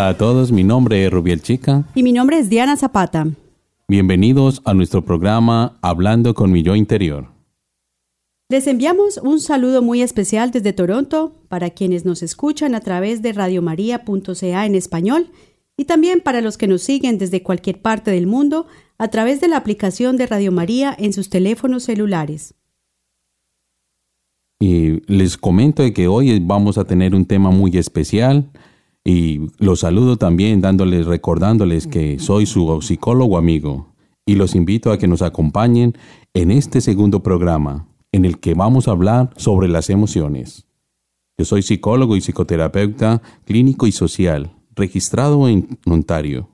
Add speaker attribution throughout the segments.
Speaker 1: Hola a todos, mi nombre es Rubiel Chica.
Speaker 2: Y mi nombre es Diana Zapata.
Speaker 1: Bienvenidos a nuestro programa Hablando con mi yo interior.
Speaker 2: Les enviamos un saludo muy especial desde Toronto para quienes nos escuchan a través de radiomaria.ca en español y también para los que nos siguen desde cualquier parte del mundo a través de la aplicación de Radio María en sus teléfonos celulares.
Speaker 1: Y les comento que hoy vamos a tener un tema muy especial y los saludo también dándoles, recordándoles que soy su psicólogo amigo y los invito a que nos acompañen en este segundo programa en el que vamos a hablar sobre las emociones. Yo soy psicólogo y psicoterapeuta clínico y social, registrado en Ontario,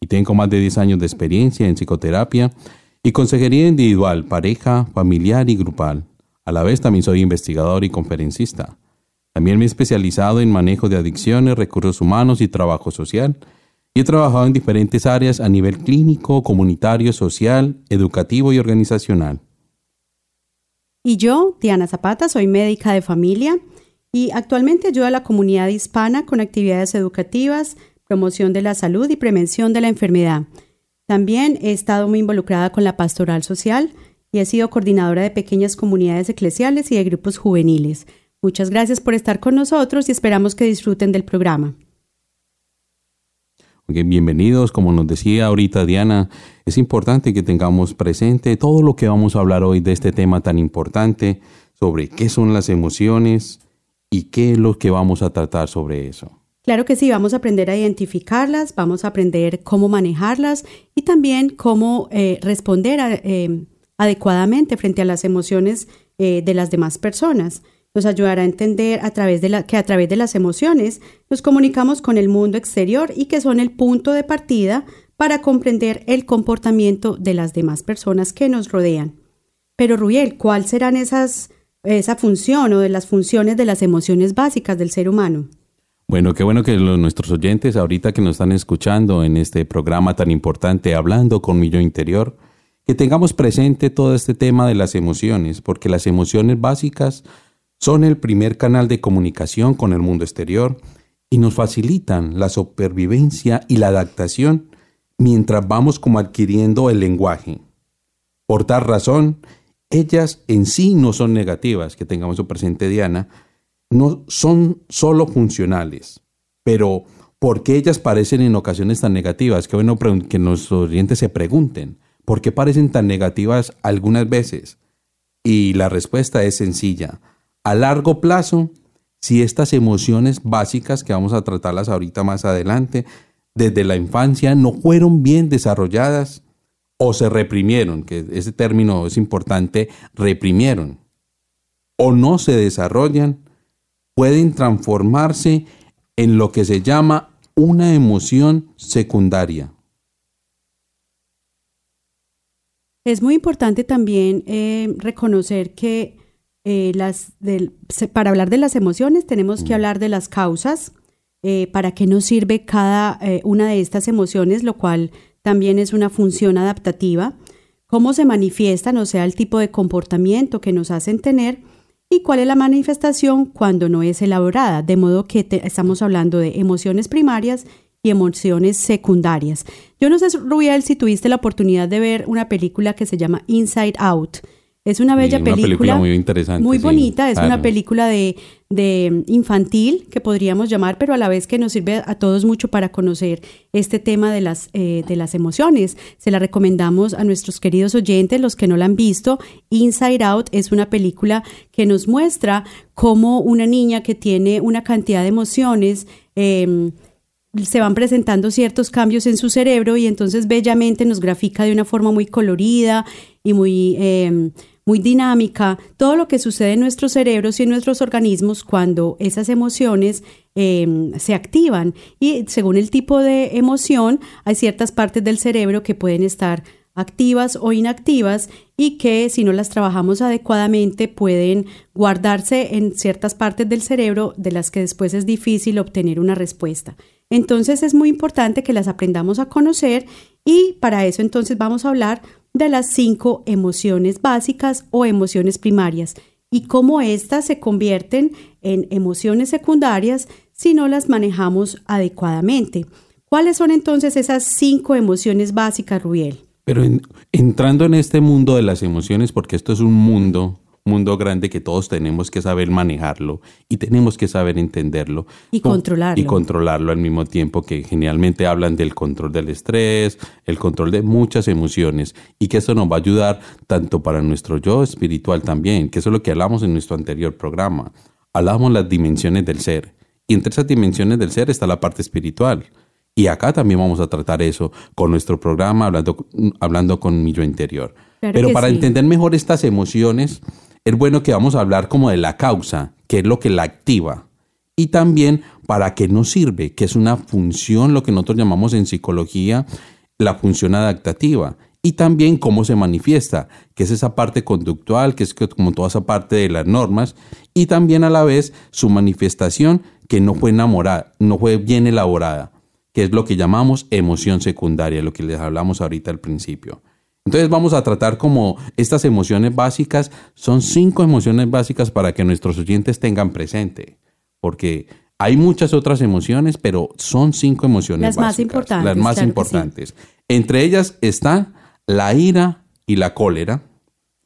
Speaker 1: y tengo más de 10 años de experiencia en psicoterapia y consejería individual, pareja, familiar y grupal. A la vez también soy investigador y conferencista. También me he especializado en manejo de adicciones, recursos humanos y trabajo social. Y he trabajado en diferentes áreas a nivel clínico, comunitario, social, educativo y organizacional.
Speaker 2: Y yo, Diana Zapata, soy médica de familia y actualmente ayudo a la comunidad hispana con actividades educativas, promoción de la salud y prevención de la enfermedad. También he estado muy involucrada con la pastoral social y he sido coordinadora de pequeñas comunidades eclesiales y de grupos juveniles. Muchas gracias por estar con nosotros y esperamos que disfruten del programa.
Speaker 1: bienvenidos, como nos decía ahorita Diana, es importante que tengamos presente todo lo que vamos a hablar hoy de este tema tan importante sobre qué son las emociones y qué es lo que vamos a tratar sobre eso.
Speaker 2: Claro que sí, vamos a aprender a identificarlas, vamos a aprender cómo manejarlas y también cómo eh, responder eh, adecuadamente frente a las emociones eh, de las demás personas nos ayudará a entender a través de la, que a través de las emociones nos comunicamos con el mundo exterior y que son el punto de partida para comprender el comportamiento de las demás personas que nos rodean. Pero Rubiel, ¿cuál serán esas, esa función o de las funciones de las emociones básicas del ser humano?
Speaker 1: Bueno, qué bueno que nuestros oyentes ahorita que nos están escuchando en este programa tan importante, hablando con mi interior, que tengamos presente todo este tema de las emociones, porque las emociones básicas son el primer canal de comunicación con el mundo exterior y nos facilitan la supervivencia y la adaptación mientras vamos como adquiriendo el lenguaje. Por tal razón, ellas en sí no son negativas, que tengamos presente Diana, no son solo funcionales, pero ¿por qué ellas parecen en ocasiones tan negativas? Que bueno que nuestros oyentes se pregunten, ¿por qué parecen tan negativas algunas veces? Y la respuesta es sencilla, a largo plazo, si estas emociones básicas, que vamos a tratarlas ahorita más adelante, desde la infancia no fueron bien desarrolladas o se reprimieron, que ese término es importante, reprimieron, o no se desarrollan, pueden transformarse en lo que se llama una emoción secundaria.
Speaker 2: Es muy importante también eh, reconocer que eh, las para hablar de las emociones tenemos que hablar de las causas, eh, para qué nos sirve cada eh, una de estas emociones, lo cual también es una función adaptativa, cómo se manifiestan, o sea, el tipo de comportamiento que nos hacen tener y cuál es la manifestación cuando no es elaborada, de modo que estamos hablando de emociones primarias y emociones secundarias. Yo no sé, Rubiel, si tuviste la oportunidad de ver una película que se llama Inside Out, Es una bella
Speaker 1: una película, muy interesante.
Speaker 2: Muy bonita, es una película de, de, infantil que podríamos llamar, pero a la vez que nos sirve a todos mucho para conocer este tema de las, eh, de las emociones. Se la recomendamos a nuestros queridos oyentes, los que no la han visto. Inside Out es una película que nos muestra cómo una niña que tiene una cantidad de emociones eh, se van presentando ciertos cambios en su cerebro y entonces bellamente nos grafica de una forma muy colorida y muy, em, muy dinámica todo lo que sucede en nuestros cerebros y en nuestros organismos cuando esas emociones em, se activan. Y según el tipo de emoción, hay ciertas partes del cerebro que pueden estar activas o inactivas y que si no las trabajamos adecuadamente pueden guardarse en ciertas partes del cerebro de las que después es difícil obtener una respuesta. Entonces es muy importante que las aprendamos a conocer y para eso entonces vamos a hablar de las cinco emociones básicas o emociones primarias y cómo éstas se convierten en emociones secundarias si no las manejamos adecuadamente. ¿Cuáles son entonces esas cinco emociones básicas, Rubiel?
Speaker 1: Pero entrando en este mundo de las emociones, porque esto es un mundo mundo grande que todos tenemos que saber manejarlo y tenemos que saber entenderlo.
Speaker 2: Y controlarlo.
Speaker 1: Y controlarlo al mismo tiempo que generalmente hablan del control del estrés, el control de muchas emociones y que eso nos va a ayudar tanto para nuestro yo espiritual también, que eso es lo que hablamos en nuestro anterior programa. Hablamos las dimensiones del ser y entre esas dimensiones del ser está la parte espiritual. Y acá también vamos a tratar eso con nuestro programa, hablando, hablando con mi yo interior. Pero para entender mejor estas emociones, es bueno que vamos a hablar como de la causa, que es lo que la activa, y también para qué nos sirve, que es una función, lo que nosotros llamamos en psicología la función adaptativa, y también cómo se manifiesta, que es esa parte conductual, que es como toda esa parte de las normas, y también a la vez su manifestación que no fue enamorada, no fue bien elaborada, que es lo que llamamos emoción secundaria, lo que les hablamos ahorita al principio. Entonces vamos a tratar como estas emociones básicas, son cinco emociones básicas para que nuestros oyentes tengan presente, porque hay muchas otras emociones, pero son cinco emociones
Speaker 2: las más importantes.
Speaker 1: Las más importantes. Entre ellas está la ira y la cólera.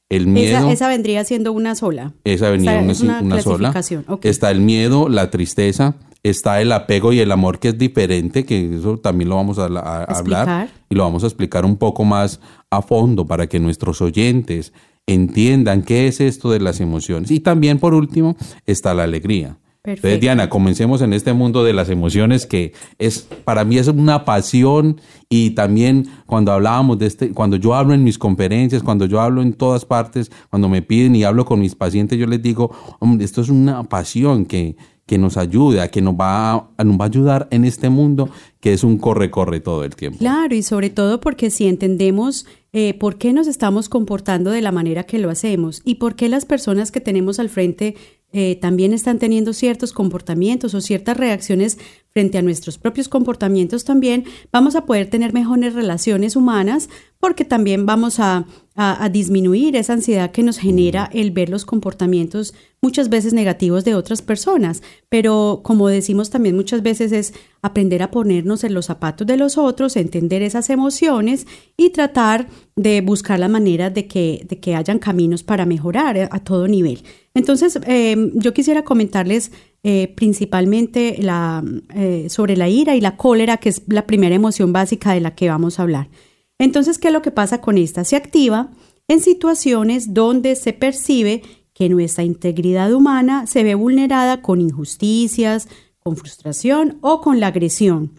Speaker 1: El miedo.
Speaker 2: Esa, vendría siendo una sola.
Speaker 1: Esa vendría una, una, sola. Está el miedo, la tristeza, está el apego y el amor que es diferente, que eso también lo vamos a, hablar y lo vamos a explicar un poco más a fondo para que nuestros oyentes entiendan qué es esto de las emociones. Y también por último está la alegría. Entonces, Diana, comencemos en este mundo de las emociones que es para mí es una pasión y también cuando hablábamos de este, cuando yo hablo en mis conferencias, cuando yo hablo en todas partes, cuando me piden y hablo con mis pacientes, yo les digo, esto es una pasión que, que nos ayuda, que nos va, a, nos va a ayudar en este mundo que es un corre-corre todo el tiempo.
Speaker 2: Claro, y sobre todo porque si entendemos eh, por qué nos estamos comportando de la manera que lo hacemos y por qué las personas que tenemos al frente eh, también están teniendo ciertos comportamientos o ciertas reacciones frente a nuestros propios comportamientos también, vamos a poder tener mejores relaciones humanas porque también vamos a, a, disminuir esa ansiedad que nos genera el ver los comportamientos muchas veces negativos de otras personas. Pero como decimos también muchas veces es aprender a ponernos en los zapatos de los otros, entender esas emociones y tratar de buscar la manera de que, de que hayan caminos para mejorar a todo nivel. Entonces, em, yo quisiera comentarles eh, principalmente la, eh, sobre la ira y la cólera, que es la primera emoción básica de la que vamos a hablar. Entonces, ¿qué es lo que pasa con esta? Se activa en situaciones donde se percibe que nuestra integridad humana se ve vulnerada con injusticias, con frustración o con la agresión.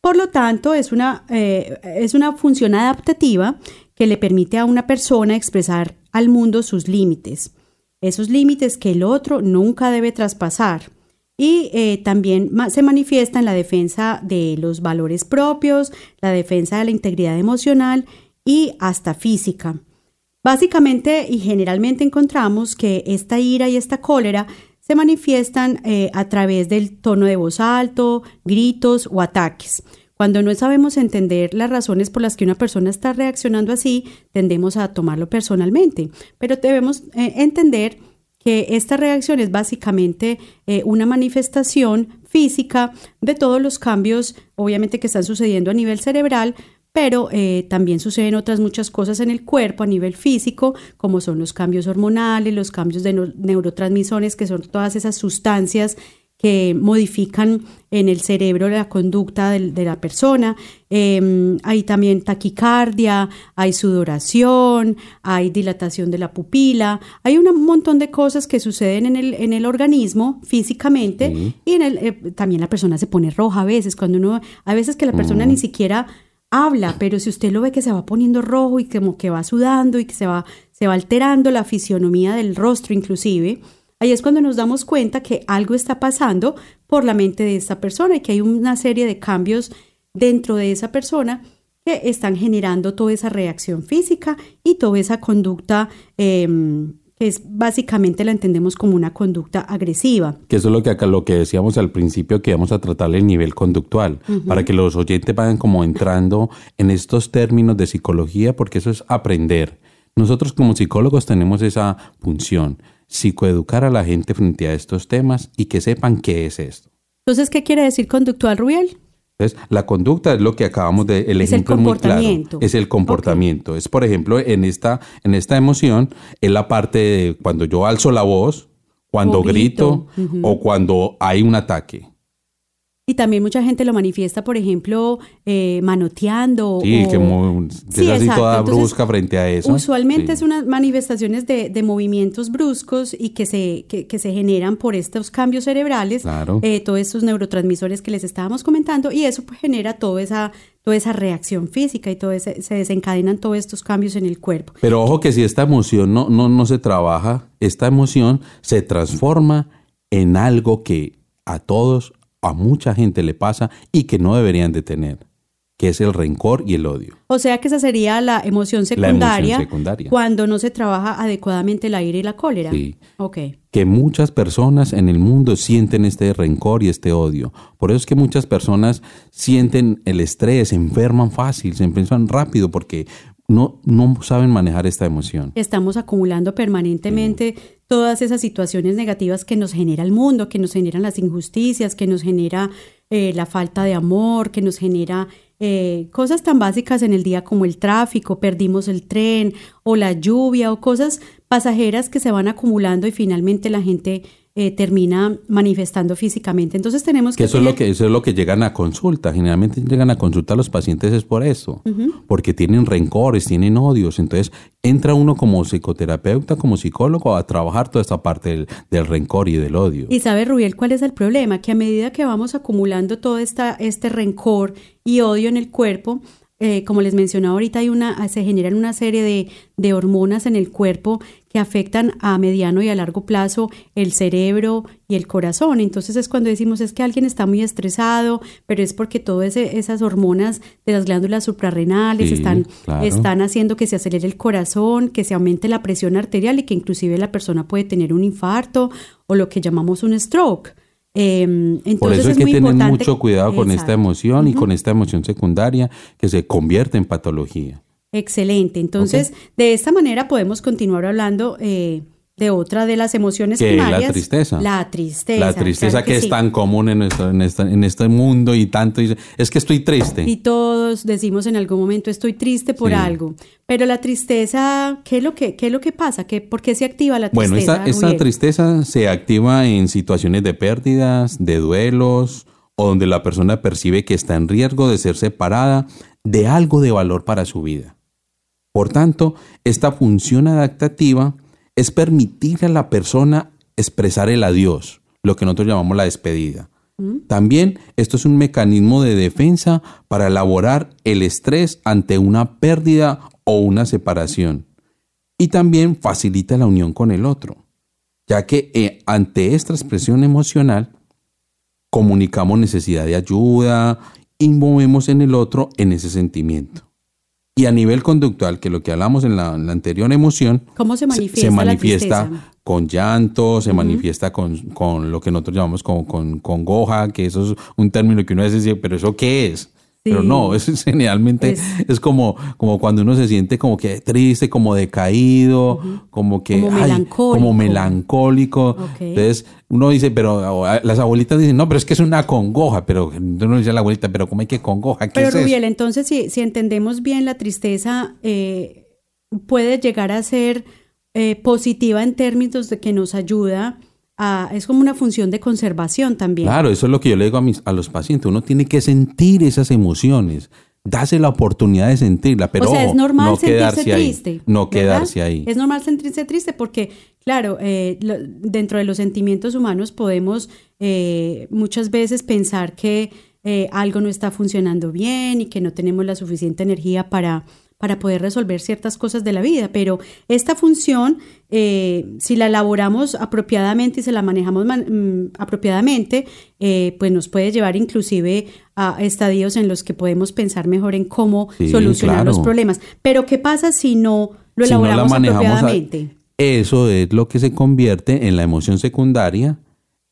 Speaker 2: Por lo tanto, es una, eh, es una función adaptativa que le permite a una persona expresar al mundo sus límites esos límites que el otro nunca debe traspasar. Y eh, también se manifiesta en la defensa de los valores propios, la defensa de la integridad emocional y hasta física. Básicamente y generalmente encontramos que esta ira y esta cólera se manifiestan eh, a través del tono de voz alto, gritos o ataques. Cuando no sabemos entender las razones por las que una persona está reaccionando así, tendemos a tomarlo personalmente, pero debemos eh, entender que esta reacción es básicamente eh, una manifestación física de todos los cambios, obviamente, que están sucediendo a nivel cerebral, pero eh, también suceden otras muchas cosas en el cuerpo a nivel físico, como son los cambios hormonales, los cambios de neurotransmisores, que son todas esas sustancias que modifican en el cerebro la conducta de, la persona. Em, hay también taquicardia, hay sudoración, hay dilatación de la pupila, hay un montón de cosas que suceden en el, en el organismo físicamente y en el, eh, también la persona se pone roja a veces, cuando uno, a veces que la persona ni siquiera habla, pero si usted lo ve que se va poniendo rojo y como que va sudando y que se va, se va alterando la fisionomía del rostro inclusive, Ahí es cuando nos damos cuenta que algo está pasando por la mente de esta persona y que hay una serie de cambios dentro de esa persona que están generando toda esa reacción física y toda esa conducta em, que es básicamente la entendemos como una conducta agresiva.
Speaker 1: Que eso es lo que acá lo que decíamos al principio que vamos a tratar el nivel conductual, para que los oyentes vayan como entrando en estos términos de psicología, porque eso es aprender. Nosotros como psicólogos tenemos esa función psicoeducar a la gente frente a estos temas y que sepan qué es esto.
Speaker 2: Entonces, ¿qué quiere decir conductual, Rubiel?
Speaker 1: Entonces, la conducta es lo que acabamos de, el ejemplo es muy claro, es el comportamiento. Es, por ejemplo, en esta, en esta emoción, es la parte de cuando yo alzo la voz, cuando grito, o cuando hay un ataque.
Speaker 2: Y también mucha gente lo manifiesta, por ejemplo, eh, manoteando.
Speaker 1: Sí, que es así toda brusca frente a eso.
Speaker 2: Usualmente es unas manifestaciones de, de, movimientos bruscos y que se, que, que, se generan por estos cambios cerebrales, eh, todos estos neurotransmisores que les estábamos comentando, y eso pues, genera toda esa, toda esa reacción física y todo ese, se desencadenan todos estos cambios en el cuerpo.
Speaker 1: Pero ojo que si esta emoción no, no, no se trabaja, esta emoción se transforma en algo que a todos a mucha gente le pasa y que no deberían de tener, que es el rencor y el odio.
Speaker 2: O sea que esa sería la emoción secundaria, cuando no se trabaja adecuadamente la ira y la cólera.
Speaker 1: Sí. Que muchas personas en el mundo sienten este rencor y este odio. Por eso es que muchas personas sienten el estrés, se enferman fácil, se enferman rápido porque no, no saben manejar esta emoción.
Speaker 2: Estamos acumulando permanentemente todas esas situaciones negativas que nos genera el mundo, que nos generan las injusticias, que nos genera eh, la falta de amor, que nos genera eh, cosas tan básicas en el día como el tráfico, perdimos el tren o la lluvia o cosas pasajeras que se van acumulando y finalmente la gente eh, termina manifestando físicamente. Entonces tenemos que...
Speaker 1: eso, es lo que eso es lo que llegan a consulta. Generalmente llegan a consulta los pacientes es por eso, porque tienen rencores, tienen odios. Entonces entra uno como psicoterapeuta, como psicólogo, a trabajar toda esta parte del, del, rencor y del odio.
Speaker 2: Y sabe, Rubiel, ¿cuál es el problema? Que a medida que vamos acumulando todo esta, este rencor y odio en el cuerpo, eh, como les mencionaba ahorita, hay una, se generan una serie de, de, hormonas en el cuerpo que afectan a mediano y a largo plazo el cerebro y el corazón. Entonces es cuando decimos es que alguien está muy estresado, pero es porque todas esas hormonas de las glándulas suprarrenales están, están haciendo que se acelere el corazón, que se aumente la presión arterial y que inclusive la persona puede tener un infarto o lo que llamamos un stroke.
Speaker 1: Em, Por eso hay que tener mucho cuidado con esta emoción y con esta emoción secundaria que se convierte en patología.
Speaker 2: Excelente. Entonces, de esta manera podemos continuar hablando eh, de otra de las emociones
Speaker 1: que primarias. la tristeza.
Speaker 2: La tristeza.
Speaker 1: La tristeza que, es tan común en, en, en, este mundo y tanto. Es que estoy triste.
Speaker 2: Y todos decimos en algún momento estoy triste por algo. Pero la tristeza, ¿qué es lo que, qué es lo que pasa? ¿Qué, ¿Por qué se activa la
Speaker 1: tristeza? Bueno, esta, esta tristeza se activa en situaciones de pérdidas, de duelos o donde la persona percibe que está en riesgo de ser separada de algo de valor para su vida. Por tanto, esta función adaptativa es permitirle a la persona expresar el adiós, lo que nosotros llamamos la despedida. Mm. También esto es un mecanismo de defensa para elaborar el estrés ante una pérdida o una separación. Y también facilita la unión con el otro, ya que eh, ante esta expresión emocional comunicamos necesidad de ayuda y movemos en el otro en ese sentimiento. Y a nivel conductual, que lo que hablamos en la, anterior emoción,
Speaker 2: ¿Cómo se manifiesta?
Speaker 1: Se, manifiesta con llanto, se manifiesta con, con, lo que nosotros llamamos con, con, con, goja, que eso es un término que uno a veces dice, pero ¿eso qué es? Pero no, es generalmente es, como, como cuando uno se siente como que triste, como decaído, como que
Speaker 2: como melancólico.
Speaker 1: como melancólico. Entonces uno dice, pero las abuelitas dicen, no, pero es que es una congoja, pero uno dice a la abuelita, pero ¿cómo hay que congoja? ¿Qué
Speaker 2: pero Rubiel, entonces si, si entendemos bien la tristeza, eh, puede llegar a ser eh, positiva en términos de que nos ayuda es como una función de conservación también.
Speaker 1: Claro, eso es lo que yo le digo a, mis, a los pacientes. Uno tiene que sentir esas emociones. Dase la oportunidad de sentirla, pero
Speaker 2: o sea, es normal no sentirse triste.
Speaker 1: Ahí, no quedarse ahí.
Speaker 2: Es normal sentirse triste porque, claro, eh, dentro de los sentimientos humanos podemos eh, muchas veces pensar que eh, algo no está funcionando bien y que no tenemos la suficiente energía para para poder resolver ciertas cosas de la vida, pero esta función, eh, si la elaboramos apropiadamente y se la manejamos mm, apropiadamente, eh, pues nos puede llevar inclusive a estadios en los que podemos pensar mejor en cómo solucionar los problemas. Pero ¿qué pasa si no lo elaboramos apropiadamente?
Speaker 1: eso es lo que se convierte en la emoción secundaria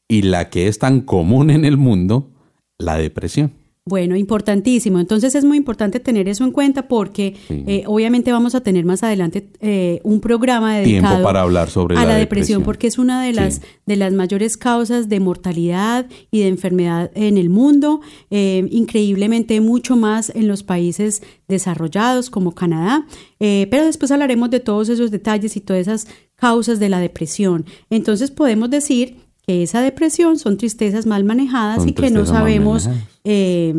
Speaker 1: y la que es tan común en el mundo, la depresión.
Speaker 2: Bueno, importantísimo. Entonces es muy importante tener eso en cuenta porque eh, obviamente vamos a tener más adelante eh, un programa dedicado
Speaker 1: para hablar sobre
Speaker 2: a la, depresión, porque es una de las de las mayores causas de mortalidad y de enfermedad en el mundo, eh, increíblemente mucho más en los países desarrollados como Canadá. pero después hablaremos de todos esos detalles y todas esas causas de la depresión. Entonces podemos decir que esa depresión son tristezas mal manejadas y que no sabemos eh,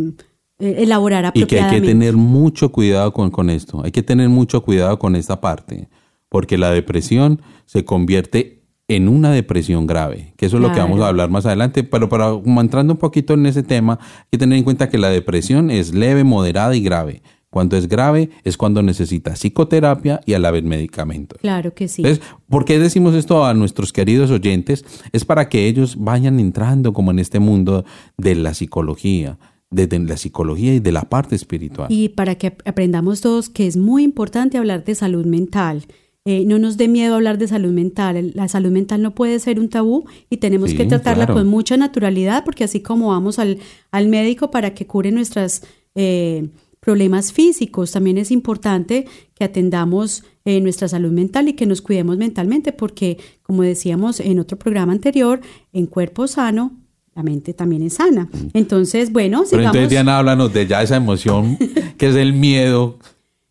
Speaker 2: eh, elaborar apropiadamente.
Speaker 1: Y que hay que tener mucho cuidado con, con esto, hay que tener mucho cuidado con esta parte, porque la depresión se convierte en una depresión grave, que eso es lo que vamos a hablar más adelante, pero para entrando un poquito en ese tema, hay que tener en cuenta que la depresión es leve, moderada y grave. Cuando es grave es cuando necesita psicoterapia y a la vez medicamentos.
Speaker 2: Claro que sí.
Speaker 1: Entonces, ¿por qué decimos esto a nuestros queridos oyentes? Es para que ellos vayan entrando como en este mundo de la psicología, de, la psicología y de la parte espiritual.
Speaker 2: Y para que aprendamos todos que es muy importante hablar de salud mental. Eh, no nos dé miedo hablar de salud mental. La salud mental no puede ser un tabú y tenemos que tratarla con mucha naturalidad porque así como vamos al, al médico para que cure nuestras... Eh, problemas físicos. También es importante que atendamos eh, nuestra salud mental y que nos cuidemos mentalmente porque, como decíamos en otro programa anterior, en cuerpo sano, la mente también es sana. Entonces, bueno,
Speaker 1: Pero entonces, Diana, háblanos de ya esa emoción que es el miedo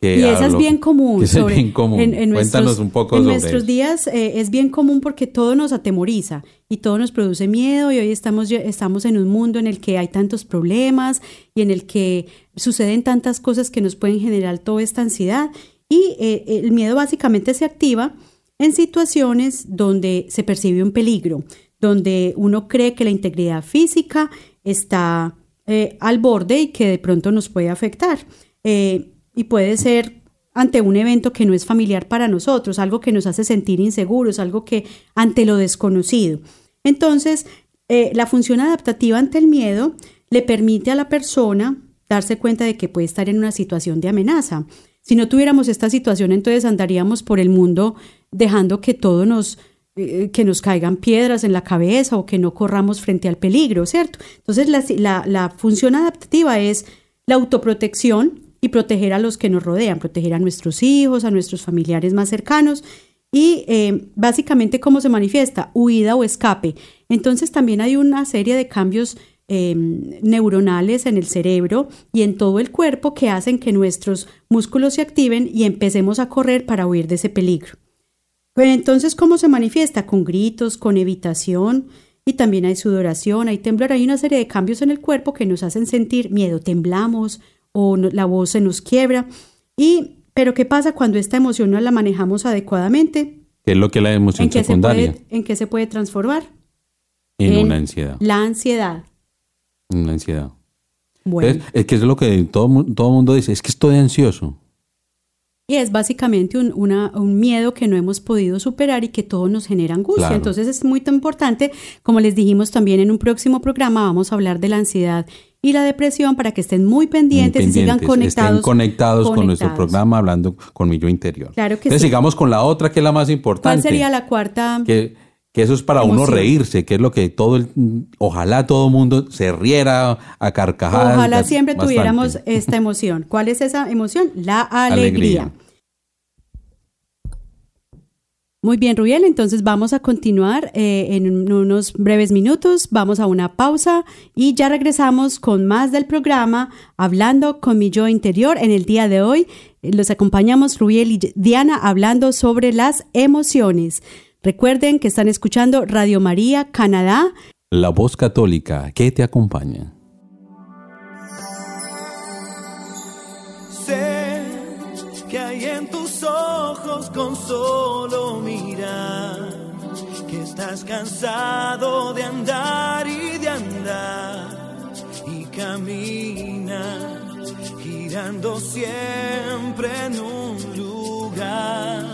Speaker 2: y esa es bien común.
Speaker 1: es bien común. En, Cuéntanos un poco en
Speaker 2: nuestros días eh, es bien común porque todo nos atemoriza y todo nos produce miedo y hoy estamos, estamos en un mundo en el que hay tantos problemas y en el que suceden tantas cosas que nos pueden generar toda esta ansiedad y eh, el miedo básicamente se activa en situaciones donde se percibe un peligro, donde uno cree que la integridad física está eh, al borde y que de pronto nos puede afectar y puede ser ante un evento que no es familiar para nosotros, algo que nos hace sentir inseguros, algo que ante lo desconocido. Entonces, eh, la función adaptativa ante el miedo le permite a la persona darse cuenta de que puede estar en una situación de amenaza. Si no tuviéramos esta situación, entonces andaríamos por el mundo dejando que todo nos, eh, que nos caigan piedras en la cabeza o que no corramos frente al peligro, ¿cierto? Entonces, la, la función adaptativa es la autoprotección, y proteger a los que nos rodean, proteger a nuestros hijos, a nuestros familiares más cercanos. Y eh, básicamente, ¿cómo se manifiesta? Huida o escape. Entonces, también hay una serie de cambios em, neuronales en el cerebro y en todo el cuerpo que hacen que nuestros músculos se activen y empecemos a correr para huir de ese peligro. Pues, entonces, ¿cómo se manifiesta? Con gritos, con evitación, y también hay sudoración, hay temblor, hay una serie de cambios en el cuerpo que nos hacen sentir miedo, temblamos, o la voz se nos quiebra. Y, pero ¿qué pasa cuando esta emoción no la manejamos adecuadamente?
Speaker 1: ¿Qué es lo que la emoción
Speaker 2: ¿En
Speaker 1: secundaria?
Speaker 2: ¿En qué se puede transformar?
Speaker 1: En, una ansiedad.
Speaker 2: La ansiedad.
Speaker 1: Una ansiedad. Bueno. es que es lo que todo todo mundo dice, es que estoy ansioso.
Speaker 2: Y es básicamente un, una, un, miedo que no hemos podido superar y que todo nos genera angustia. Entonces es muy importante, como les dijimos también en un próximo programa, vamos a hablar de la ansiedad y la depresión para que estén muy pendientes, y sigan conectados.
Speaker 1: Estén conectados, con nuestro programa hablando con mi yo interior.
Speaker 2: Claro que
Speaker 1: Entonces sigamos con la otra que es la más importante.
Speaker 2: ¿Cuál sería la cuarta?
Speaker 1: Que que eso es para uno reírse, que es lo que todo el, ojalá todo el mundo se riera a carcajadas.
Speaker 2: Ojalá siempre tuviéramos esta emoción. ¿Cuál es esa emoción? La alegría. Muy bien, Rubiel, entonces vamos a continuar eh, en unos breves minutos, vamos a una pausa y ya regresamos con más del programa hablando con mi yo interior. En el día de hoy los acompañamos Rubiel y Diana hablando sobre las emociones. Recuerden que están escuchando Radio María Canadá.
Speaker 1: La voz católica que te acompaña.
Speaker 3: que hay en tus ojos con solo mirar, que estás cansado de andar y de andar y camina girando siempre en un lugar.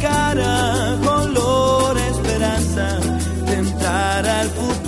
Speaker 3: cara, color esperanza, tentar al futuro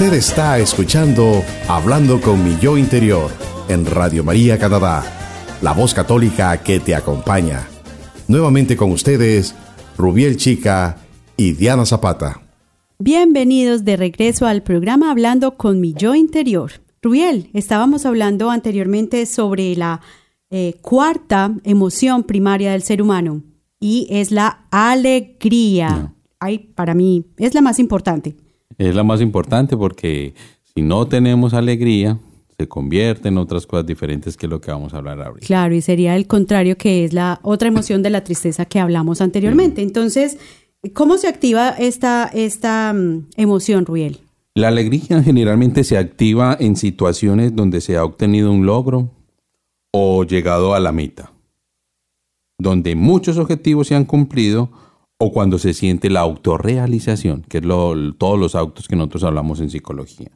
Speaker 4: Usted está escuchando Hablando con mi yo interior en Radio María Canadá, la voz católica que te acompaña. Nuevamente con ustedes, Rubiel Chica y Diana Zapata.
Speaker 2: Bienvenidos de regreso al programa Hablando con mi yo interior. Rubiel, estábamos hablando anteriormente sobre la eh, cuarta emoción primaria del ser humano y es la alegría.
Speaker 1: No.
Speaker 2: Ay, para mí es la más importante.
Speaker 1: Es la más importante porque si no tenemos alegría, se convierte en otras cosas diferentes que lo que vamos a hablar ahorita.
Speaker 2: Claro, y sería el contrario que es la otra emoción de la tristeza que hablamos anteriormente. Entonces, ¿cómo se activa esta, esta mm, emoción, Ruel?
Speaker 1: La alegría generalmente se activa en situaciones donde se ha obtenido un logro o llegado a la meta, donde muchos objetivos se han cumplido o cuando se siente la autorrealización, que es lo- todos los autos que nosotros hablamos en psicología.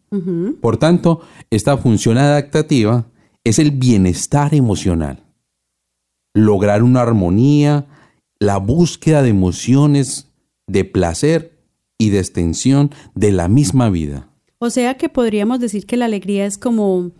Speaker 1: Por tanto, esta función adaptativa es el bienestar emocional, lograr una armonía, la búsqueda de emociones de placer y de extensión de la misma vida.
Speaker 2: O sea que podríamos decir que la alegría es como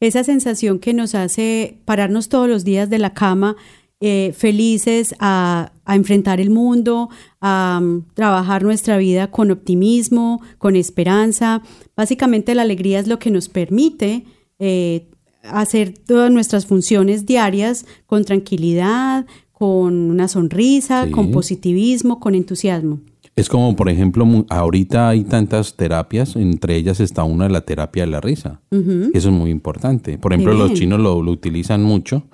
Speaker 2: esa sensación que nos hace pararnos todos los días de la cama eh, felices a, a enfrentar el mundo, a mm, trabajar nuestra vida con optimismo, con esperanza. Básicamente la alegría es lo que nos permite eh, hacer todas nuestras funciones diarias con tranquilidad, con una sonrisa,
Speaker 1: Sí.
Speaker 2: con positivismo, con entusiasmo.
Speaker 1: Es como, por ejemplo, ahorita hay tantas terapias, entre ellas está una de la terapia de la risa. Eso es muy importante. Por ejemplo, los chinos lo, lo utilizan mucho.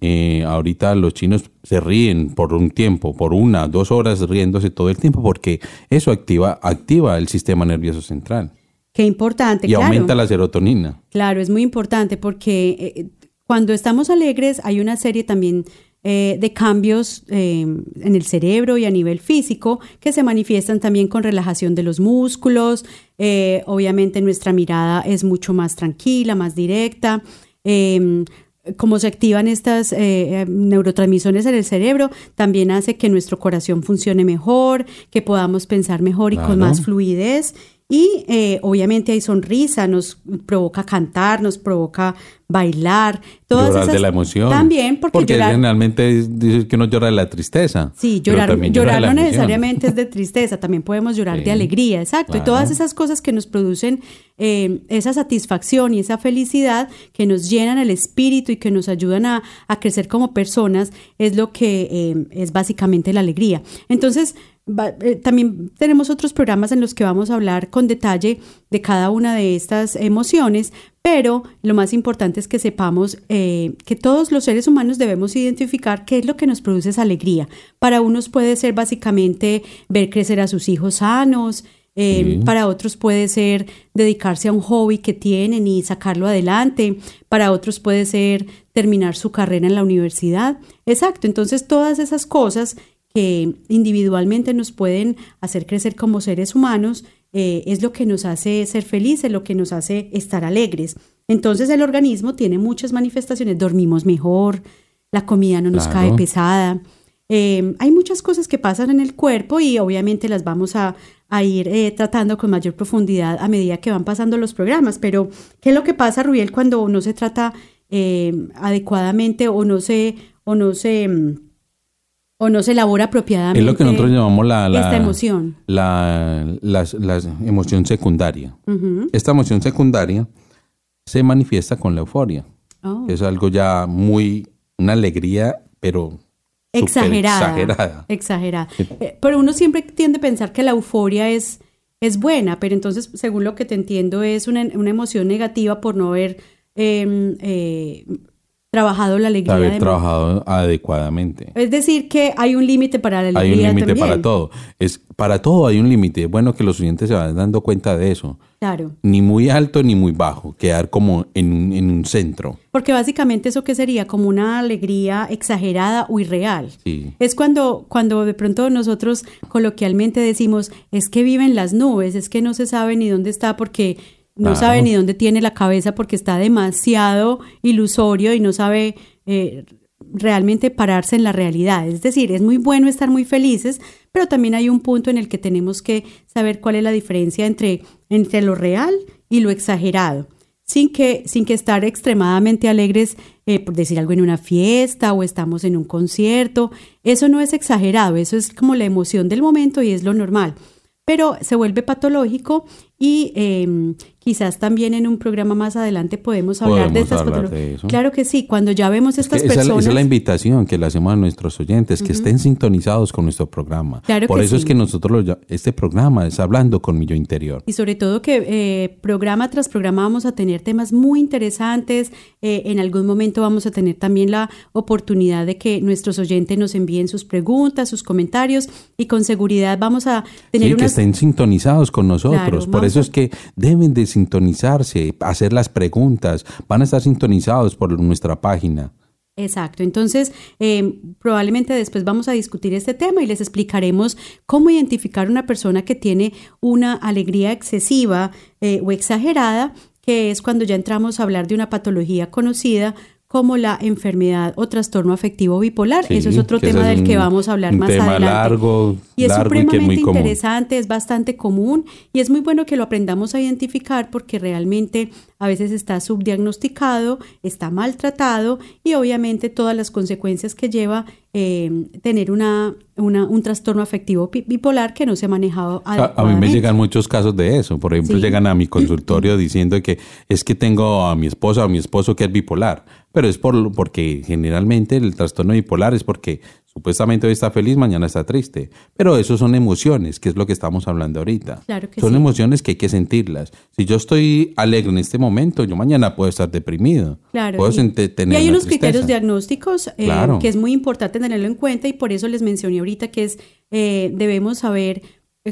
Speaker 1: Eh, ahorita los chinos se ríen por un tiempo, por una, dos horas riéndose todo el tiempo, porque eso activa, activa el sistema nervioso central
Speaker 2: Qué importante,
Speaker 1: y
Speaker 2: claro.
Speaker 1: aumenta la serotonina.
Speaker 2: Claro, es muy importante porque eh, cuando estamos alegres hay una serie también eh, de cambios eh, en el cerebro y a nivel físico que se manifiestan también con relajación de los músculos. eh, obviamente nuestra mirada es mucho más tranquila, más directa. eh, como se activan estas eh, neurotransmisiones en el cerebro, también hace que nuestro corazón funcione mejor, que podamos pensar mejor y con más fluidez. Y eh, obviamente hay sonrisa, nos provoca cantar, nos provoca bailar. Todas
Speaker 1: llorar
Speaker 2: esas-
Speaker 1: de la emoción.
Speaker 2: También, porque, llorar,
Speaker 1: generalmente dice que uno llora de la tristeza.
Speaker 2: Sí, llorar,
Speaker 1: llora
Speaker 2: llorar no necesariamente es de tristeza, también podemos llorar
Speaker 1: Sí,
Speaker 2: de alegría, exacto. Y todas esas cosas que nos producen eh, esa satisfacción y esa felicidad que nos llenan el espíritu y que nos ayudan a, a crecer como personas es lo que eh, es básicamente la alegría. Entonces, va- eh, también tenemos otros programas en los que vamos a hablar con detalle de cada una de estas emociones, pero lo más importante es que sepamos eh, que todos los seres humanos debemos identificar qué es lo que nos produce esa alegría. Para unos puede ser básicamente ver crecer a sus hijos sanos, eh, para otros puede ser dedicarse a un hobby que tienen y sacarlo adelante, para otros puede ser terminar su carrera en la universidad. Exacto, entonces todas esas cosas que individualmente nos pueden hacer crecer como seres humanos, eh, es lo que nos hace ser felices, lo que nos hace estar alegres. Entonces el organismo tiene muchas manifestaciones, dormimos mejor, la comida no nos
Speaker 1: Claro.
Speaker 2: cae pesada. Eh, hay muchas cosas que pasan en el cuerpo y obviamente las vamos a, a ir eh, tratando con mayor profundidad a medida que van pasando los programas. Pero, ¿qué es lo que pasa, Rubiel, cuando no se trata eh, adecuadamente o no se, o no se, mm, o no se elabora apropiadamente?
Speaker 1: Es lo que nosotros llamamos la, la-
Speaker 2: esta emoción.
Speaker 1: La, las- las emoción secundaria. Esta emoción secundaria se manifiesta con la euforia.
Speaker 2: Oh.
Speaker 1: Es algo ya muy, una alegría, pero
Speaker 2: exagerada.
Speaker 1: exagerada.
Speaker 2: Exagerada. Eh, pero uno siempre tiende a pensar que la euforia es, es buena, pero entonces, según lo que te entiendo, es una, una emoción negativa por no haber eh, eh, trabajado la alegría.
Speaker 1: Haber
Speaker 2: de-
Speaker 1: trabajado adecuadamente.
Speaker 2: Es decir, que hay un límite para la
Speaker 1: Hay
Speaker 2: alegría
Speaker 1: un límite para todo. Es, para todo hay un límite. Es bueno que los oyentes se vayan dando cuenta de eso.
Speaker 2: Claro.
Speaker 1: Ni muy alto ni muy bajo. Quedar como en, un- en un centro.
Speaker 2: Porque básicamente eso que sería como una alegría exagerada o irreal.
Speaker 1: Sí.
Speaker 2: Es cuando, cuando de pronto nosotros coloquialmente decimos, es que vive en las nubes, es que no se sabe ni dónde está porque no
Speaker 1: Claro.
Speaker 2: sabe ni dónde tiene la cabeza porque está demasiado ilusorio y no sabe eh, realmente pararse en la realidad. Es decir, es muy bueno estar muy felices, pero también hay un punto en el que tenemos que saber cuál es la diferencia entre, entre lo real y lo exagerado sin que, sin que estar extremadamente alegres eh, por decir algo en una fiesta o estamos en un concierto. Eso no es exagerado, eso es como la emoción del momento y es lo normal. Pero se vuelve patológico y eh, quizás también en un programa más adelante podemos hablar de
Speaker 1: Podemos
Speaker 2: estas
Speaker 1: hablar
Speaker 2: patologías.
Speaker 1: de eso.
Speaker 2: Claro que sí, cuando ya vemos estas
Speaker 1: Esa, es la-
Speaker 2: personas.
Speaker 1: esa es la invitación que le hacemos a nuestros oyentes, que estén sintonizados con nuestro programa.
Speaker 2: Claro
Speaker 1: Por
Speaker 2: que
Speaker 1: eso es
Speaker 2: sí.
Speaker 1: que nosotros, lo este programa es Hablando con mi yo interior.
Speaker 2: Y sobre todo que eh, programa tras programa vamos a tener temas muy interesantes. eh, en algún momento vamos a tener también la oportunidad de que nuestros oyentes nos envíen sus preguntas, sus comentarios y con seguridad vamos a tener
Speaker 1: Sí, que
Speaker 2: unas...
Speaker 1: estén sintonizados con nosotros.
Speaker 2: Claro,
Speaker 1: Por
Speaker 2: vamos
Speaker 1: es que deben de sintonizarse, hacer las preguntas. Van a estar sintonizados por nuestra página.
Speaker 2: Exacto, entonces eh, probablemente después vamos a discutir este tema y les explicaremos cómo identificar una persona que tiene una alegría excesiva eh, o exagerada, que es cuando ya entramos a hablar de una patología conocida como la enfermedad o trastorno afectivo bipolar.
Speaker 1: Sí,
Speaker 2: Eso es otro tema del que vamos a hablar
Speaker 1: un
Speaker 2: más
Speaker 1: tema
Speaker 2: adelante.
Speaker 1: largo,
Speaker 2: y es
Speaker 1: largo y que es
Speaker 2: supremamente
Speaker 1: común.
Speaker 2: interesante, es bastante común y es muy bueno que lo aprendamos a identificar porque realmente a veces está subdiagnosticado, está maltratado y obviamente todas las consecuencias que lleva eh, tener una, una- un trastorno afectivo bi- bipolar que no se ha manejado
Speaker 1: A, a mí me
Speaker 2: adecuadamente.
Speaker 1: llegan muchos casos de eso. Por ejemplo,
Speaker 2: Sí.
Speaker 1: llegan a mi consultorio diciendo que es que tengo a mi esposa o a mi esposo que es bipolar. Pero es por, porque generalmente el trastorno bipolar es porque supuestamente hoy está feliz, mañana está triste. Pero eso son emociones, que es lo que estamos hablando ahorita.
Speaker 2: Claro que
Speaker 1: son
Speaker 2: sí.
Speaker 1: emociones que hay que sentirlas. Si yo estoy alegre en este momento, yo mañana puedo estar deprimido.
Speaker 2: Claro,
Speaker 1: puedo
Speaker 2: y,
Speaker 1: tener
Speaker 2: y hay unos criterios diagnósticos eh,
Speaker 1: Claro.
Speaker 2: que es muy importante tenerlo en cuenta y por eso les mencioné ahorita que es eh, debemos saber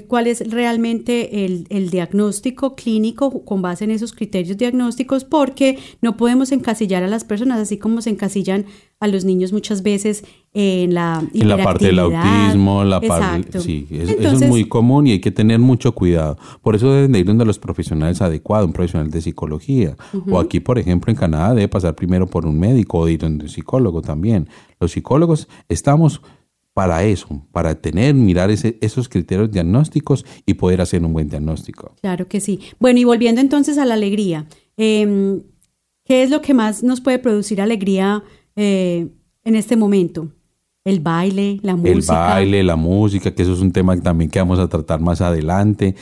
Speaker 2: cuál es realmente el, el diagnóstico clínico con base en esos criterios diagnósticos porque no podemos encasillar a las personas así como se encasillan a los niños muchas veces en la
Speaker 1: En la parte del autismo, la parte, sí, eso, eso
Speaker 2: Entonces,
Speaker 1: es muy común y hay que tener mucho cuidado. Por eso deben de ir donde los profesionales adecuados, un profesional de psicología. O aquí, por ejemplo, en Canadá debe pasar primero por un médico o ir donde un psicólogo también. Los psicólogos estamos para eso, para tener, mirar ese- esos criterios diagnósticos y poder hacer un buen diagnóstico.
Speaker 2: Claro que sí. Bueno, y volviendo entonces a la alegría, eh, ¿qué es lo que más nos puede producir alegría eh, en este momento? El baile, la música.
Speaker 1: El baile, la música, que eso es un tema también que vamos a tratar más adelante.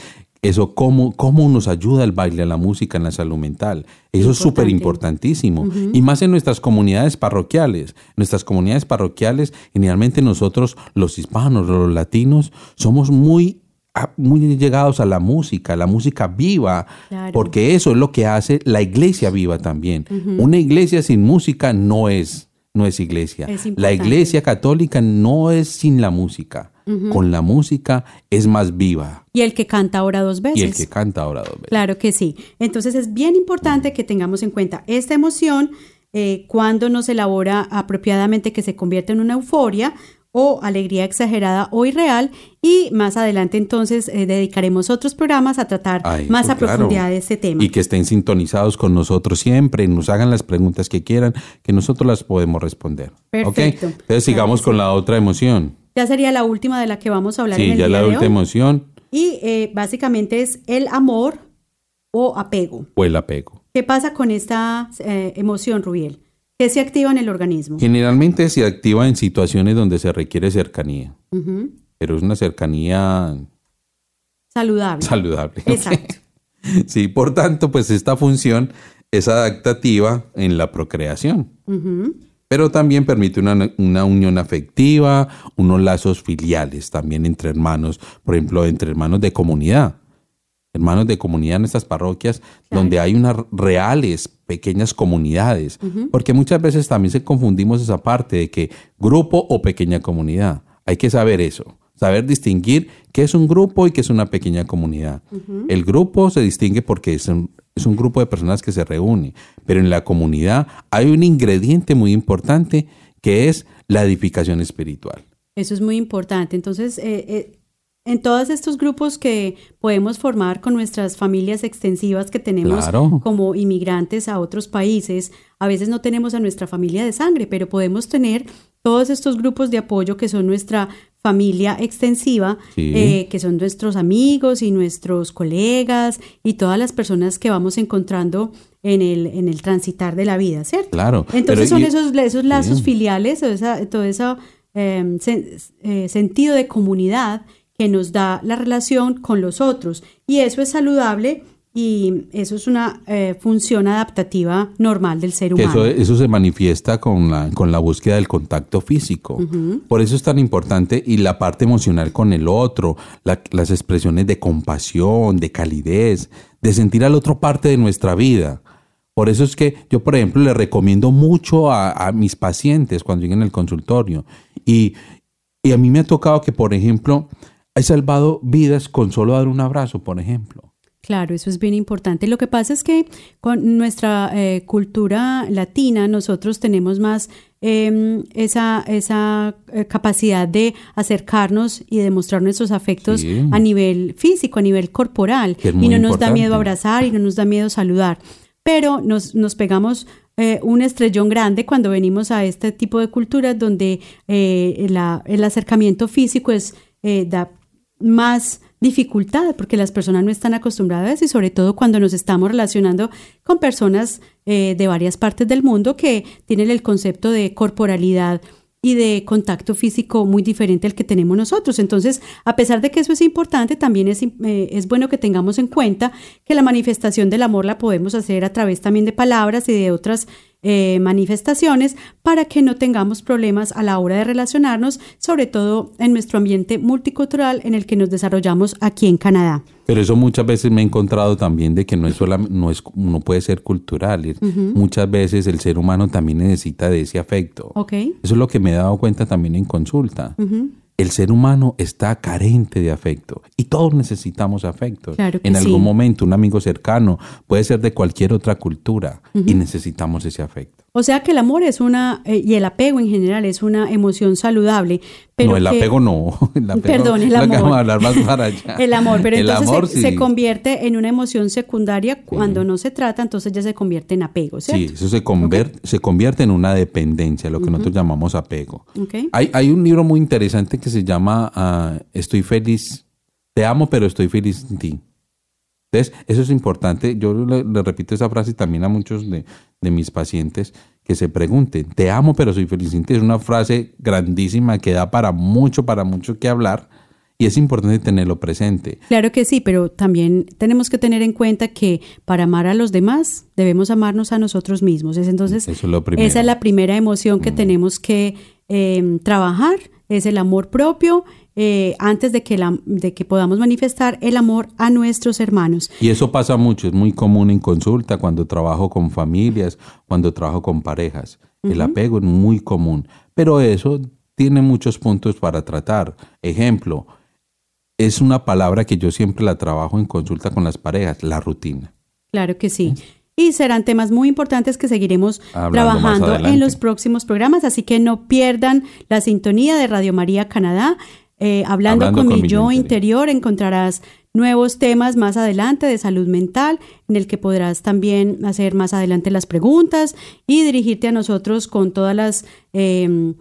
Speaker 1: Eso, cómo, cómo nos ayuda el baile, la música en la salud mental. Eso es súper importantísimo. Y más en nuestras comunidades parroquiales. Nuestras comunidades parroquiales, generalmente nosotros, los hispanos, los latinos, somos muy, a- muy llegados a la música, la música viva,
Speaker 2: Claro.
Speaker 1: porque eso es lo que hace la iglesia viva también. Una iglesia sin música no es, no es iglesia.
Speaker 2: Es
Speaker 1: la iglesia católica no es sin la música. Con la música es más viva.
Speaker 2: Y el que canta ahora dos veces.
Speaker 1: Y el que canta ahora dos veces.
Speaker 2: Claro que sí. Entonces es bien importante que tengamos en cuenta esta emoción eh, cuando no se elabora apropiadamente que se convierte en una euforia o alegría exagerada o irreal y más adelante entonces eh, dedicaremos otros programas a tratar
Speaker 1: Ay,
Speaker 2: más a profundidad de este tema.
Speaker 1: Y que estén sintonizados con nosotros siempre, nos hagan las preguntas que quieran, que nosotros las podemos responder.
Speaker 2: Perfecto.
Speaker 1: Entonces sigamos con la otra emoción.
Speaker 2: Ya sería la última de la que vamos a hablar en
Speaker 1: Sí,
Speaker 2: el
Speaker 1: ya
Speaker 2: día
Speaker 1: la última emoción
Speaker 2: Y eh, básicamente es el amor o apego.
Speaker 1: o el apego.
Speaker 2: ¿Qué pasa con esta eh, emoción, Rubiel? ¿Qué se activa en el organismo?
Speaker 1: Generalmente se activa en situaciones donde se requiere cercanía, pero es una cercanía
Speaker 2: Saludable.
Speaker 1: saludable.
Speaker 2: Exacto.
Speaker 1: Sí, por tanto, pues esta función es adaptativa en la procreación. Pero también permite una, una unión afectiva, unos lazos filiales también entre hermanos, por ejemplo, entre hermanos de comunidad. Hermanos de comunidad en estas parroquias, donde hay unas reales pequeñas comunidades, porque muchas veces también se confundimos esa parte de que grupo o pequeña comunidad. Hay que saber eso, saber distinguir qué es un grupo y qué es una pequeña comunidad. El grupo se distingue porque es un, es un grupo de personas que se reúne, pero en la comunidad hay un ingrediente muy importante que es la edificación espiritual.
Speaker 2: Eso es muy importante. Entonces, eh, eh, en todos estos grupos que podemos formar con nuestras familias extensivas que tenemos
Speaker 1: Claro.
Speaker 2: como inmigrantes a otros países, a veces no tenemos a nuestra familia de sangre, pero podemos tener todos estos grupos de apoyo que son nuestra familia extensiva,
Speaker 1: Sí.
Speaker 2: eh, que son nuestros amigos y nuestros colegas y todas las personas que vamos encontrando en el, en el transitar de la vida, ¿cierto?
Speaker 1: Claro.
Speaker 2: Entonces son
Speaker 1: y-
Speaker 2: esos, esos lazos filiales, o esa- todo ese eh, sen- eh, sentido de comunidad que nos da la relación con los otros. Y eso es saludable y eso es una eh, función adaptativa normal del ser humano.
Speaker 1: Eso, eso, se manifiesta con la, con la búsqueda del contacto físico. Por eso es tan importante y la parte emocional con el otro, las expresiones de compasión, de calidez, de sentir al otro parte de nuestra vida. Por eso es que yo, por ejemplo, le recomiendo mucho a, a mis pacientes cuando lleguen al consultorio. Y, y a mí me ha tocado que, por ejemplo, he salvado vidas con solo dar un abrazo, por ejemplo.
Speaker 2: Claro, eso es bien importante. Lo que pasa es que con nuestra eh, cultura latina nosotros tenemos más eh, esa, esa eh, capacidad de acercarnos y demostrar nuestros afectos
Speaker 1: Sí.
Speaker 2: a nivel físico, a nivel corporal. Y no nos da miedo abrazar y no nos da miedo saludar. Pero nos, nos pegamos eh, un estrellón grande cuando venimos a este tipo de culturas donde eh, la- el acercamiento físico es eh, da más dificultad porque las personas no están acostumbradas y sobre todo cuando nos estamos relacionando con personas eh, de varias partes del mundo que tienen el concepto de corporalidad y de contacto físico muy diferente al que tenemos nosotros. Entonces, a pesar de que eso es importante, también es, eh, es bueno que tengamos en cuenta que la manifestación del amor la podemos hacer a través también de palabras y de otras eh, manifestaciones para que no tengamos problemas a la hora de relacionarnos, sobre todo en nuestro ambiente multicultural en el que nos desarrollamos aquí en Canadá.
Speaker 1: Pero eso muchas veces me he encontrado también de que no es sola, no es no puede ser cultural. Muchas veces el ser humano también necesita de ese afecto.
Speaker 2: ¿Ok?
Speaker 1: Eso es lo que me he dado cuenta también en consulta. El ser humano está carente de afecto y todos necesitamos afecto.
Speaker 2: Claro
Speaker 1: en algún
Speaker 2: sí.
Speaker 1: momento un amigo cercano puede ser de cualquier otra cultura y necesitamos ese afecto.
Speaker 2: O sea que el amor es una, eh, y el apego en general es una emoción saludable. Pero
Speaker 1: no, el
Speaker 2: que-
Speaker 1: apego no. El apego,
Speaker 2: Perdón, el amor.
Speaker 1: vamos a hablar más para allá.
Speaker 2: El amor, pero
Speaker 1: El
Speaker 2: entonces
Speaker 1: amor,
Speaker 2: se, convierte en una emoción secundaria cuando no se trata, entonces ya se convierte en apego, ¿cierto?
Speaker 1: Sí, eso se convierte, se convierte en una dependencia, lo que nosotros llamamos apego.
Speaker 2: Ok.
Speaker 1: Hay, hay un libro muy interesante que se llama ah, Estoy feliz, te amo, pero estoy feliz en ti. Entonces, eso es importante. Yo le, le repito esa frase también a muchos de, de mis pacientes que se pregunten, te amo, pero soy feliz. Es una frase grandísima que da para mucho, para mucho que hablar y es importante tenerlo presente.
Speaker 2: Claro que sí, pero también tenemos que tener en cuenta que para amar a los demás debemos amarnos a nosotros mismos. Es entonces
Speaker 1: Eso es lo primero.
Speaker 2: esa es la primera emoción que tenemos que eh, trabajar, es el amor propio eh, antes de que, la- de que podamos manifestar el amor a nuestros hermanos.
Speaker 1: Y eso pasa mucho, es muy común en consulta cuando trabajo con familias, cuando trabajo con parejas. El apego es muy común, pero eso tiene muchos puntos para tratar. Ejemplo, es una palabra que yo siempre la trabajo en consulta con las parejas, la rutina.
Speaker 2: Claro que sí. Y serán temas muy importantes que seguiremos
Speaker 1: Hablando
Speaker 2: trabajando en los próximos programas, así que no pierdan la sintonía de Radio María Canadá. Eh, hablando,
Speaker 1: Hablando
Speaker 2: con,
Speaker 1: con
Speaker 2: mi yo interior encontrarás nuevos temas más adelante de salud mental, en el que podrás también hacer más adelante las preguntas y dirigirte a nosotros con todas las eh,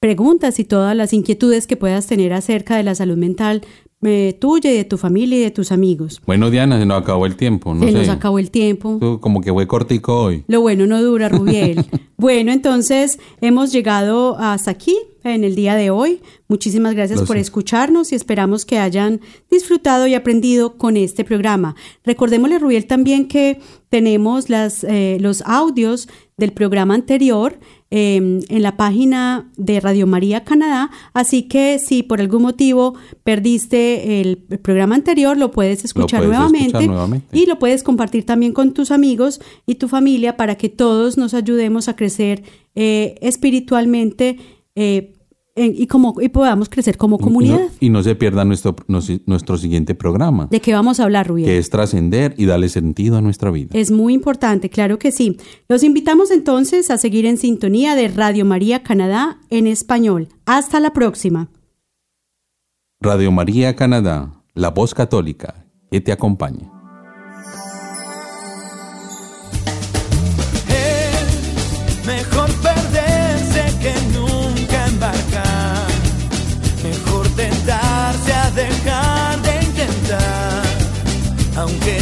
Speaker 2: preguntas y todas las inquietudes que puedas tener acerca de la salud mental eh, tuya y de tu familia y de tus amigos.
Speaker 1: Bueno, Diana, se nos acabó el tiempo. No
Speaker 2: Se
Speaker 1: sé.
Speaker 2: nos acabó el tiempo.
Speaker 1: Tú Como que fue cortico hoy.
Speaker 2: Lo bueno no dura, Rubiel. bueno, entonces hemos llegado hasta aquí en el día de hoy. Muchísimas gracias por escucharnos y esperamos que hayan disfrutado y aprendido con este programa. Recordémosle, Rubiel, también que tenemos las, eh, los audios del programa anterior eh, en la página de Radio María Canadá, así que si por algún motivo perdiste el programa anterior, lo puedes escuchar,
Speaker 1: puedes
Speaker 2: nuevamente,
Speaker 1: escuchar nuevamente.
Speaker 2: y lo puedes compartir también con tus amigos y tu familia para que todos nos ayudemos a crecer eh, espiritualmente eh, en- y, como, y podamos crecer como comunidad.
Speaker 1: Y no, y no se pierda nuestro, nuestro siguiente programa,
Speaker 2: ¿De qué vamos a hablar, Rubiel?
Speaker 1: que es trascender y darle sentido a nuestra vida.
Speaker 2: Es muy importante, claro que sí. Los invitamos entonces a seguir en sintonía de Radio María Canadá en español. Hasta la próxima.
Speaker 1: Radio María Canadá, la voz católica que te acompaña.
Speaker 3: Aunque